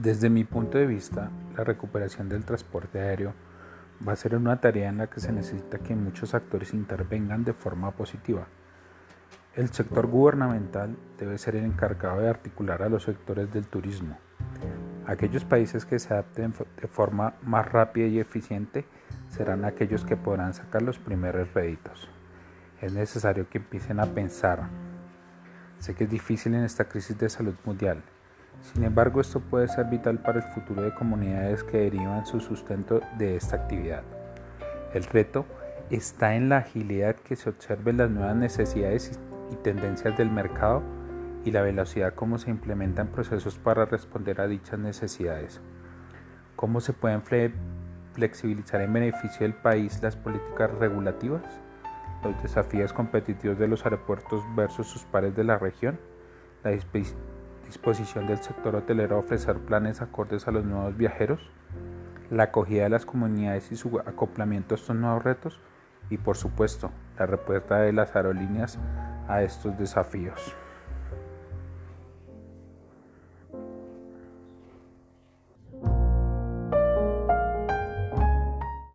Desde mi punto de vista, la recuperación del transporte aéreo va a ser una tarea en la que se necesita que muchos actores intervengan de forma positiva. El sector gubernamental debe ser el encargado de articular a los sectores del turismo. Aquellos países que se adapten de forma más rápida y eficiente serán aquellos que podrán sacar los primeros réditos. Es necesario que empiecen a pensar. Sé que es difícil en esta crisis de salud mundial sin embargo, esto puede ser vital para el futuro de comunidades que derivan su sustento de esta actividad. El reto está en la agilidad que se observen las nuevas necesidades y tendencias del mercado y la velocidad como se implementan procesos para responder a dichas necesidades. ¿Cómo se pueden flexibilizar en beneficio del país las políticas regulativas? Los desafíos competitivos de los aeropuertos versus sus pares de la región, la disposición del sector hotelero a ofrecer planes acordes a los nuevos viajeros, la acogida de las comunidades y su acoplamiento a estos nuevos retos y por supuesto la respuesta de las aerolíneas a estos desafíos.